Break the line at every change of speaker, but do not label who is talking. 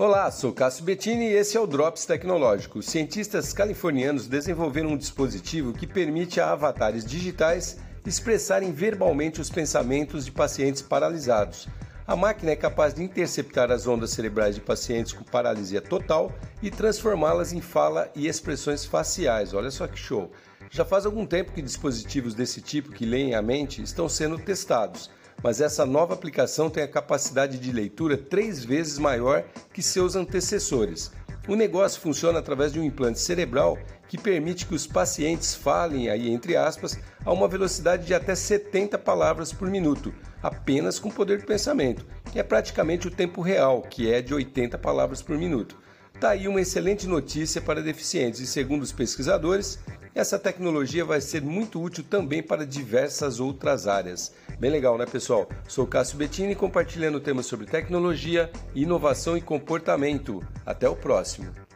Olá, sou Cássio Bettini e esse é o Drops Tecnológico. Cientistas californianos desenvolveram um dispositivo que permite a avatares digitais expressarem verbalmente os pensamentos de pacientes paralisados. A máquina é capaz de interceptar as ondas cerebrais de pacientes com paralisia total e transformá-las em fala e expressões faciais. Olha só que show! Já faz algum tempo que dispositivos desse tipo que leem a mente estão sendo testados mas essa nova aplicação tem a capacidade de leitura três vezes maior que seus antecessores. O negócio funciona através de um implante cerebral que permite que os pacientes falem aí entre aspas a uma velocidade de até 70 palavras por minuto, apenas com poder de pensamento, que é praticamente o tempo real, que é de 80 palavras por minuto. Tá aí uma excelente notícia para deficientes e segundo os pesquisadores, essa tecnologia vai ser muito útil também para diversas outras áreas. Bem legal, né, pessoal? Sou Cássio Bettini compartilhando temas sobre tecnologia, inovação e comportamento. Até o próximo.